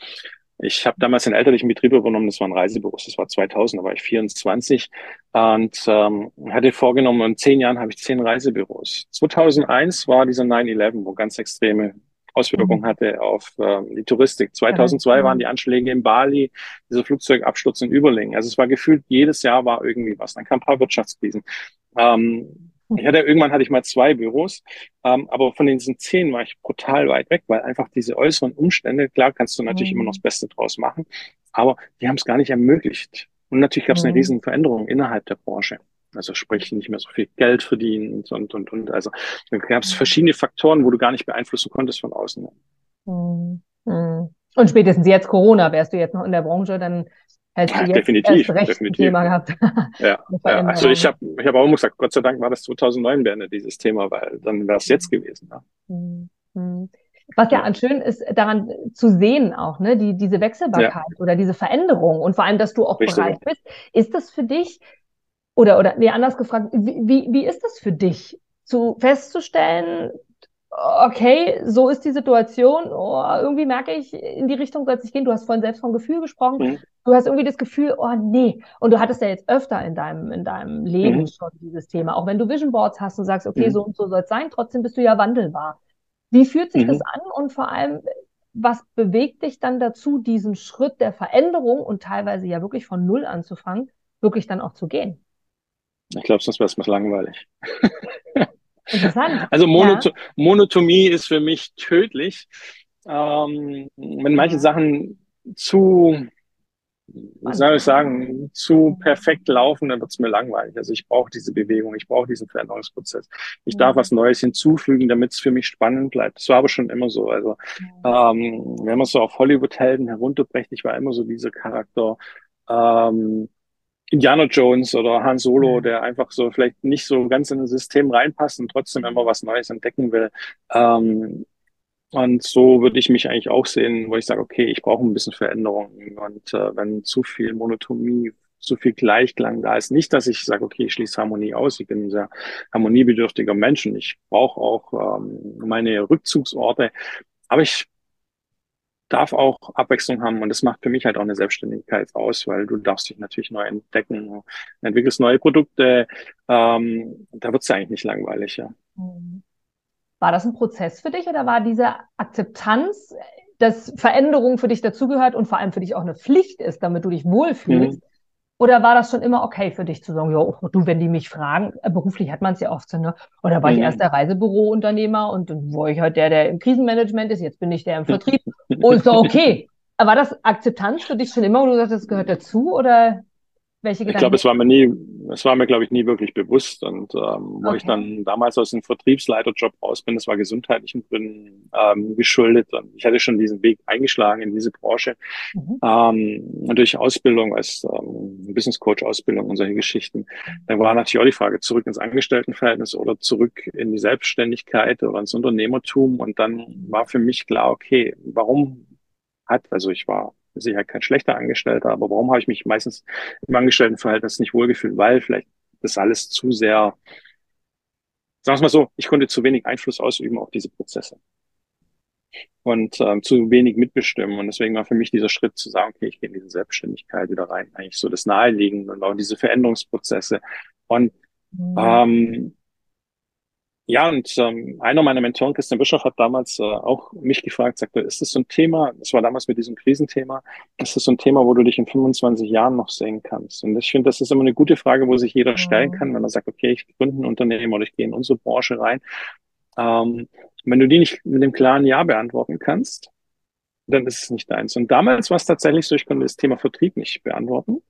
ich habe damals einen elterlichen Betrieb übernommen, das war ein Reisebüros, das war 2000, da war ich 24 und ähm, hatte vorgenommen, in zehn Jahren habe ich zehn Reisebüros. 2001 war dieser 9-11, wo ganz extreme Auswirkungen mhm. hatte auf ähm, die Touristik. 2002 waren die Anschläge in Bali, dieser Flugzeugabsturz in Überlingen. Also es war gefühlt, jedes Jahr war irgendwie was. Dann kam ein paar Wirtschaftskrisen. Ähm, ich hatte irgendwann hatte ich mal zwei Büros, ähm, aber von diesen zehn war ich brutal weit weg, weil einfach diese äußeren Umstände, klar kannst du natürlich mhm. immer noch das Beste draus machen, aber die haben es gar nicht ermöglicht. Und natürlich gab es mhm. eine riesen Veränderung innerhalb der Branche. Also sprich nicht mehr so viel Geld verdienen und und und. Also dann gab es mhm. verschiedene Faktoren, wo du gar nicht beeinflussen konntest von außen. Mhm. mhm. Und spätestens jetzt Corona, wärst du jetzt noch in der Branche, dann du jetzt definitiv, definitiv. Thema gehabt. <laughs> ja, ja, also ich habe ich hab auch immer gesagt, Gott sei Dank war das 2009 beendet, dieses Thema, weil dann wäre es jetzt gewesen. Ja. Mhm. Was ja schön ist, daran zu sehen auch, ne, die, diese Wechselbarkeit ja. oder diese Veränderung und vor allem, dass du auch Richtig. bereit bist. Ist das für dich, oder, oder, nee, anders gefragt, wie, wie ist das für dich, zu festzustellen, okay, so ist die Situation, oh, irgendwie merke ich, in die Richtung soll es nicht gehen. Du hast vorhin selbst vom Gefühl gesprochen. Mhm. Du hast irgendwie das Gefühl, oh nee. Und du hattest ja jetzt öfter in deinem, in deinem Leben mhm. schon dieses Thema. Auch wenn du Vision Boards hast und sagst, okay, mhm. so und so soll es sein, trotzdem bist du ja wandelbar. Wie fühlt sich das mhm. an? Und vor allem, was bewegt dich dann dazu, diesen Schritt der Veränderung und teilweise ja wirklich von Null anzufangen, wirklich dann auch zu gehen? Ich glaube, sonst wäre es mir langweilig. <laughs> Interessant. Also Monoto ja. Monotomie ist für mich tödlich. Ähm, wenn manche Sachen zu wie soll ich sagen, zu perfekt laufen, dann wird es mir langweilig. Also ich brauche diese Bewegung, ich brauche diesen Veränderungsprozess. Ich darf was Neues hinzufügen, damit es für mich spannend bleibt. Das war aber schon immer so. Also ähm, wenn man so auf Hollywood-Helden herunterbrecht, ich war immer so dieser Charakter. Ähm, Indiana Jones oder Han Solo, der einfach so vielleicht nicht so ganz in das System reinpasst und trotzdem immer was Neues entdecken will. Ähm, und so würde ich mich eigentlich auch sehen, wo ich sage, okay, ich brauche ein bisschen Veränderung. Und äh, wenn zu viel Monotomie, zu viel Gleichklang da ist, nicht, dass ich sage, okay, ich schließe Harmonie aus. Ich bin ein sehr harmoniebedürftiger Mensch und ich brauche auch ähm, meine Rückzugsorte. Aber ich darf auch Abwechslung haben und das macht für mich halt auch eine Selbstständigkeit aus, weil du darfst dich natürlich neu entdecken, entwickelst neue Produkte, ähm, da wird es eigentlich nicht langweilig, ja. Mhm. War das ein Prozess für dich oder war diese Akzeptanz, dass Veränderung für dich dazugehört und vor allem für dich auch eine Pflicht ist, damit du dich wohlfühlst? Mhm. Oder war das schon immer okay für dich zu sagen, ja, du, wenn die mich fragen, äh, beruflich hat man es ja oft so, ne? Oder war mhm. ich erst der Reisebürounternehmer und dann war ich halt der, der im Krisenmanagement ist, jetzt bin ich der im <laughs> Vertrieb. Ist doch okay. War das Akzeptanz für dich schon immer, wo du sagst, das gehört dazu? Oder welche Gedanken? Ich glaube, es war mir nie, es war mir, glaube ich, nie wirklich bewusst. Und ähm, wo okay. ich dann damals aus dem Vertriebsleiterjob raus bin, das war gesundheitlichen Gründen ähm, geschuldet. Und ich hatte schon diesen Weg eingeschlagen in diese Branche. Mhm. Ähm, durch Ausbildung als ähm, Business Coach Ausbildung und solche Geschichten. Dann war natürlich auch die Frage, zurück ins Angestelltenverhältnis oder zurück in die Selbstständigkeit oder ins Unternehmertum. Und dann war für mich klar, okay, warum hat, also ich war sicher kein schlechter Angestellter, aber warum habe ich mich meistens im Angestelltenverhältnis nicht wohlgefühlt? Weil vielleicht das alles zu sehr, sagen wir mal so, ich konnte zu wenig Einfluss ausüben auf diese Prozesse und ähm, zu wenig mitbestimmen. Und deswegen war für mich dieser Schritt zu sagen, okay, ich gehe in diese Selbstständigkeit wieder rein, eigentlich so das Naheliegende und auch diese Veränderungsprozesse. Und mhm. ähm, ja, und ähm, einer meiner Mentoren, Christian Bischof, hat damals äh, auch mich gefragt, sagte, ist das so ein Thema, das war damals mit diesem Krisenthema, ist das so ein Thema, wo du dich in 25 Jahren noch sehen kannst? Und ich finde, das ist immer eine gute Frage, wo sich jeder stellen kann, wenn er sagt, okay, ich gründe ein Unternehmen oder ich gehe in unsere Branche rein. Ähm, wenn du die nicht mit dem klaren Ja beantworten kannst, dann ist es nicht deins. Und damals war es tatsächlich so, ich konnte das Thema Vertrieb nicht beantworten.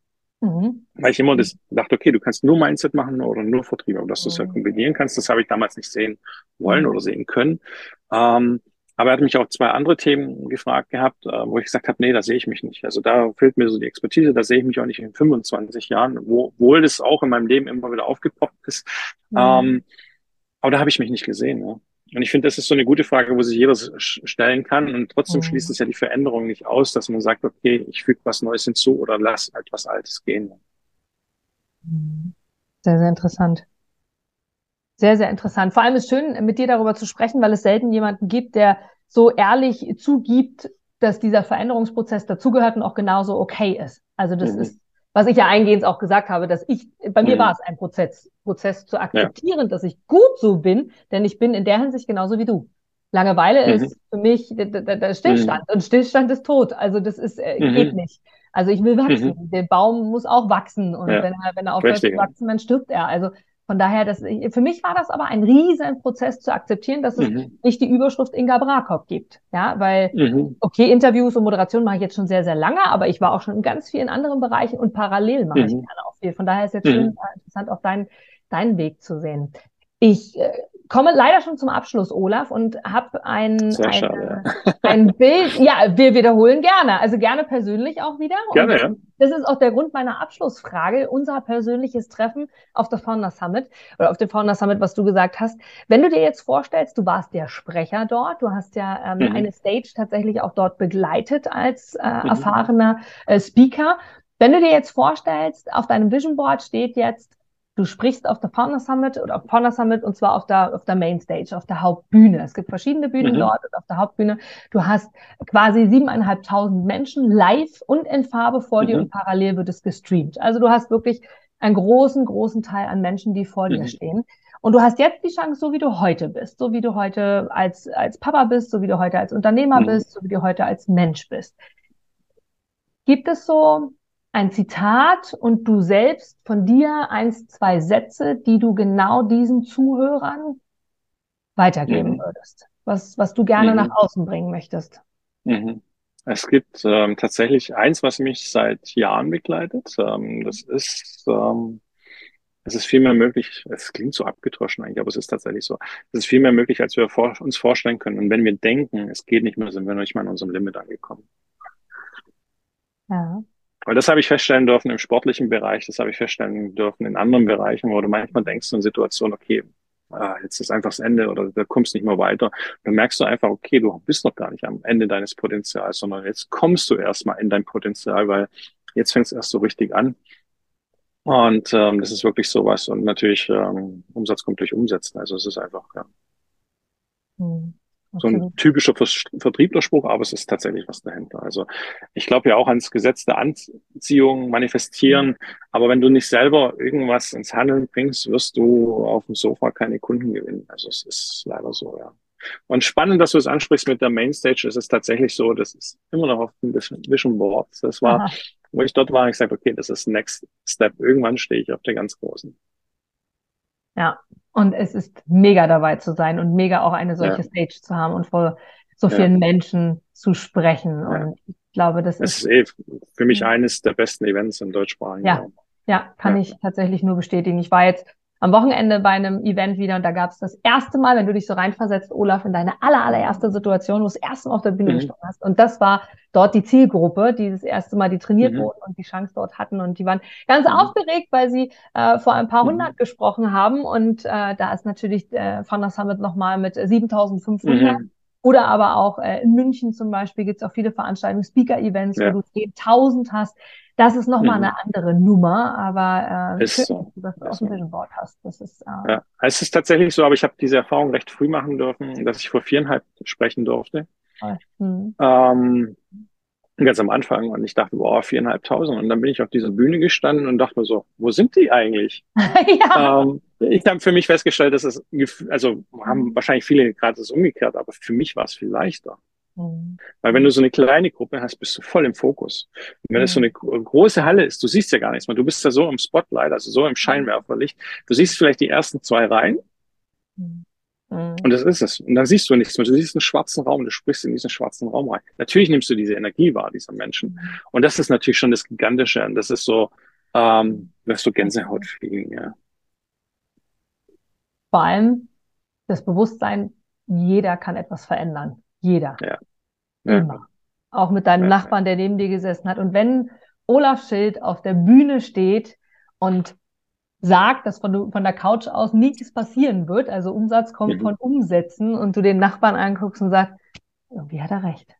Mhm. Weil ich immer das dachte, okay, du kannst nur Mindset machen oder nur Vertrieb, aber dass du es ja mhm. kombinieren kannst, das habe ich damals nicht sehen wollen mhm. oder sehen können. Ähm, aber er hat mich auch zwei andere Themen gefragt gehabt, äh, wo ich gesagt habe, nee, da sehe ich mich nicht. Also da fehlt mir so die Expertise, da sehe ich mich auch nicht in 25 Jahren, wo, obwohl das auch in meinem Leben immer wieder aufgepoppt ist. Mhm. Ähm, aber da habe ich mich nicht gesehen. Ja. Und ich finde, das ist so eine gute Frage, wo sich jeder stellen kann. Und trotzdem mhm. schließt es ja die Veränderung nicht aus, dass man sagt, okay, ich füge was Neues hinzu oder lass etwas Altes gehen. Mhm. Sehr, sehr interessant. Sehr, sehr interessant. Vor allem ist schön, mit dir darüber zu sprechen, weil es selten jemanden gibt, der so ehrlich zugibt, dass dieser Veränderungsprozess dazugehört und auch genauso okay ist. Also das mhm. ist was ich ja eingehend auch gesagt habe, dass ich, bei mir mhm. war es ein Prozess, Prozess zu akzeptieren, ja. dass ich gut so bin, denn ich bin in der Hinsicht genauso wie du. Langeweile mhm. ist für mich der, Stillstand mhm. und Stillstand ist tot. Also das ist, äh, geht mhm. nicht. Also ich will wachsen. Mhm. Der Baum muss auch wachsen und ja. wenn er, wenn er aufhört zu wachsen, dann stirbt er. Also von daher, das, für mich war das aber ein riesen Prozess zu akzeptieren, dass es mhm. nicht die Überschrift Inga Brakop gibt. Ja, weil, mhm. okay, Interviews und Moderation mache ich jetzt schon sehr, sehr lange, aber ich war auch schon in ganz vielen anderen Bereichen und parallel mache mhm. ich gerne auch viel. Von daher ist jetzt schön mhm. äh, interessant, auch deinen deinen Weg zu sehen. Ich äh, komme leider schon zum Abschluss, Olaf, und habe ein, ein, <laughs> ein Bild. Ja, wir wiederholen gerne, also gerne persönlich auch wieder. Gerne, und ja. Das ist auch der Grund meiner Abschlussfrage, unser persönliches Treffen auf der Founder Summit oder auf dem Founder Summit, was du gesagt hast. Wenn du dir jetzt vorstellst, du warst der Sprecher dort, du hast ja ähm, mhm. eine Stage tatsächlich auch dort begleitet als äh, mhm. erfahrener äh, Speaker. Wenn du dir jetzt vorstellst, auf deinem Vision Board steht jetzt Du sprichst auf der Founder Summit oder auf Founder Summit und zwar auf der, auf der Mainstage, auf der Hauptbühne. Es gibt verschiedene Bühnen mhm. dort und auf der Hauptbühne. Du hast quasi siebeneinhalbtausend Menschen live und in Farbe vor mhm. dir und parallel wird es gestreamt. Also du hast wirklich einen großen, großen Teil an Menschen, die vor mhm. dir stehen. Und du hast jetzt die Chance, so wie du heute bist, so wie du heute als, als Papa bist, so wie du heute als Unternehmer mhm. bist, so wie du heute als Mensch bist. Gibt es so ein Zitat und du selbst von dir eins, zwei Sätze, die du genau diesen Zuhörern weitergeben mhm. würdest? Was, was du gerne mhm. nach außen bringen möchtest? Mhm. Es gibt ähm, tatsächlich eins, was mich seit Jahren begleitet. Ähm, das ist, ähm, es ist viel mehr möglich, es klingt so abgedroschen eigentlich, aber es ist tatsächlich so. Es ist viel mehr möglich, als wir vor, uns vorstellen können. Und wenn wir denken, es geht nicht mehr, sind wir noch nicht mal an unserem Limit angekommen. Ja. Weil das habe ich feststellen dürfen im sportlichen Bereich, das habe ich feststellen dürfen in anderen Bereichen, wo du manchmal denkst in Situationen, okay, ah, jetzt ist einfach das Ende oder da kommst nicht mehr weiter. Dann merkst du einfach, okay, du bist noch gar nicht am Ende deines Potenzials, sondern jetzt kommst du erstmal in dein Potenzial, weil jetzt fängt es erst so richtig an. Und ähm, das ist wirklich sowas. Und natürlich, ähm, Umsatz kommt durch Umsetzen. Also es ist einfach, ja. Hm. So ein typischer Vertrieblerspruch, aber es ist tatsächlich was dahinter. Also ich glaube ja auch ans Gesetz der Anziehung manifestieren, mhm. aber wenn du nicht selber irgendwas ins Handeln bringst, wirst du auf dem Sofa keine Kunden gewinnen. Also es ist leider so, ja. Und spannend, dass du es ansprichst mit der Mainstage. Es ist tatsächlich so, das ist immer noch auf dem Vision Board. Das war, Aha. wo ich dort war, ich sagte, okay, das ist Next Step. Irgendwann stehe ich auf der ganz großen. Ja, und es ist mega dabei zu sein und mega auch eine solche ja. Stage zu haben und vor so vielen ja. Menschen zu sprechen. Ja. Und ich glaube, das, das ist, ist eh für mich eines der besten Events im deutschsprachigen Ja, ja, kann ich tatsächlich nur bestätigen. Ich war jetzt am Wochenende bei einem Event wieder und da gab es das erste Mal, wenn du dich so reinversetzt, Olaf, in deine aller, allererste Situation, wo du das erste Mal auf der Bühne mhm. gestanden hast. Und das war dort die Zielgruppe, die das erste Mal, die trainiert mhm. wurden und die Chance dort hatten. Und die waren ganz mhm. aufgeregt, weil sie äh, vor ein paar mhm. hundert gesprochen haben. Und äh, da ist natürlich äh, Thunder Summit nochmal mit 7500. Oder aber auch äh, in München zum Beispiel gibt es auch viele Veranstaltungen, Speaker-Events, ja. wo du 10.000 hast. Das ist nochmal mhm. eine andere Nummer, aber äh, ist schön, so. dass du das auf dem Vision Board hast. Das ist, äh, ja, es ist tatsächlich so, aber ich habe diese Erfahrung recht früh machen dürfen, dass ich vor viereinhalb sprechen durfte. Mhm. Ähm, ganz am Anfang und ich dachte, wow, viereinhalbtausend. Und dann bin ich auf dieser Bühne gestanden und dachte mir so, wo sind die eigentlich? <laughs> ja. ähm, ich habe für mich festgestellt, dass es, also haben wahrscheinlich viele gerade das umgekehrt, aber für mich war es viel leichter. Mhm. Weil wenn du so eine kleine Gruppe hast, bist du voll im Fokus. Und wenn es so eine große Halle ist, du siehst ja gar nichts mehr. Du bist ja so im Spotlight, also so im Scheinwerferlicht. Du siehst vielleicht die ersten zwei Reihen. Mhm. Und das ist es. Und dann siehst du nichts mehr. Du siehst einen schwarzen Raum, du sprichst in diesen schwarzen Raum rein. Natürlich nimmst du diese Energie wahr, dieser Menschen. Mhm. Und das ist natürlich schon das Gigantische. Und das ist so, ähm, wirst du Gänsehaut fliegen, ja. Vor allem das Bewusstsein, jeder kann etwas verändern. Jeder. Ja. Immer. Auch mit deinem ja. Nachbarn, der neben dir gesessen hat. Und wenn Olaf Schild auf der Bühne steht und sagt, dass von, von der Couch aus nichts passieren wird, also Umsatz kommt mhm. von Umsätzen und du den Nachbarn anguckst und sagst, irgendwie hat er recht.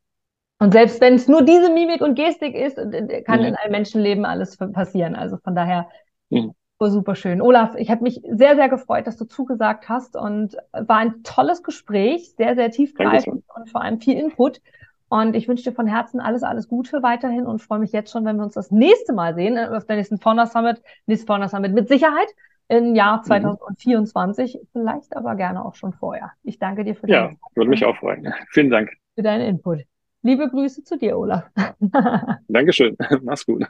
Und selbst wenn es nur diese Mimik und Gestik ist, äh, kann mhm. in einem Menschenleben alles passieren. Also von daher mhm. Super schön. Olaf, ich habe mich sehr, sehr gefreut, dass du zugesagt hast und war ein tolles Gespräch, sehr, sehr tiefgreifend und vor allem viel Input. Und ich wünsche dir von Herzen alles, alles Gute weiterhin und freue mich jetzt schon, wenn wir uns das nächste Mal sehen, äh, auf der nächsten Founder Summit, nächsten Founder Summit mit Sicherheit im Jahr 2024, mhm. vielleicht aber gerne auch schon vorher. Ich danke dir für Ja, würde mich auch freuen. <laughs> Vielen Dank. Für deinen Input. Liebe Grüße zu dir, Olaf. <laughs> Dankeschön. <laughs> Mach's gut.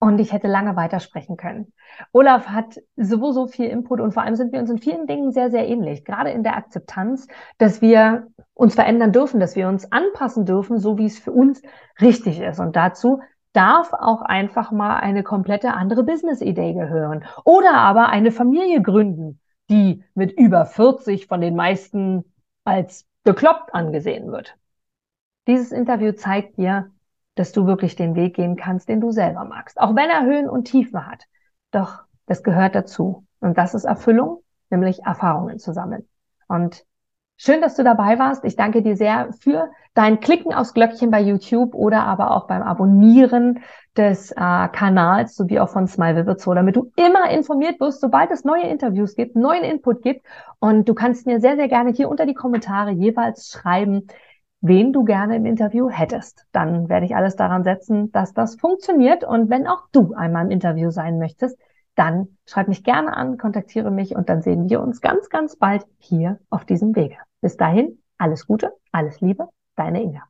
Und ich hätte lange weitersprechen können. Olaf hat sowieso viel Input und vor allem sind wir uns in vielen Dingen sehr, sehr ähnlich. Gerade in der Akzeptanz, dass wir uns verändern dürfen, dass wir uns anpassen dürfen, so wie es für uns richtig ist. Und dazu darf auch einfach mal eine komplette andere Business-Idee gehören. Oder aber eine Familie gründen, die mit über 40 von den meisten als bekloppt angesehen wird. Dieses Interview zeigt dir, dass du wirklich den Weg gehen kannst, den du selber magst. Auch wenn er Höhen und Tiefen hat. Doch das gehört dazu. Und das ist Erfüllung, nämlich Erfahrungen zu sammeln. Und schön, dass du dabei warst. Ich danke dir sehr für dein Klicken aufs Glöckchen bei YouTube oder aber auch beim Abonnieren des äh, Kanals sowie auch von Smile Vivid so, damit du immer informiert wirst, sobald es neue Interviews gibt, neuen Input gibt. Und du kannst mir sehr, sehr gerne hier unter die Kommentare jeweils schreiben, wen du gerne im Interview hättest. Dann werde ich alles daran setzen, dass das funktioniert. Und wenn auch du einmal im Interview sein möchtest, dann schreib mich gerne an, kontaktiere mich und dann sehen wir uns ganz, ganz bald hier auf diesem Wege. Bis dahin, alles Gute, alles Liebe, deine Inga.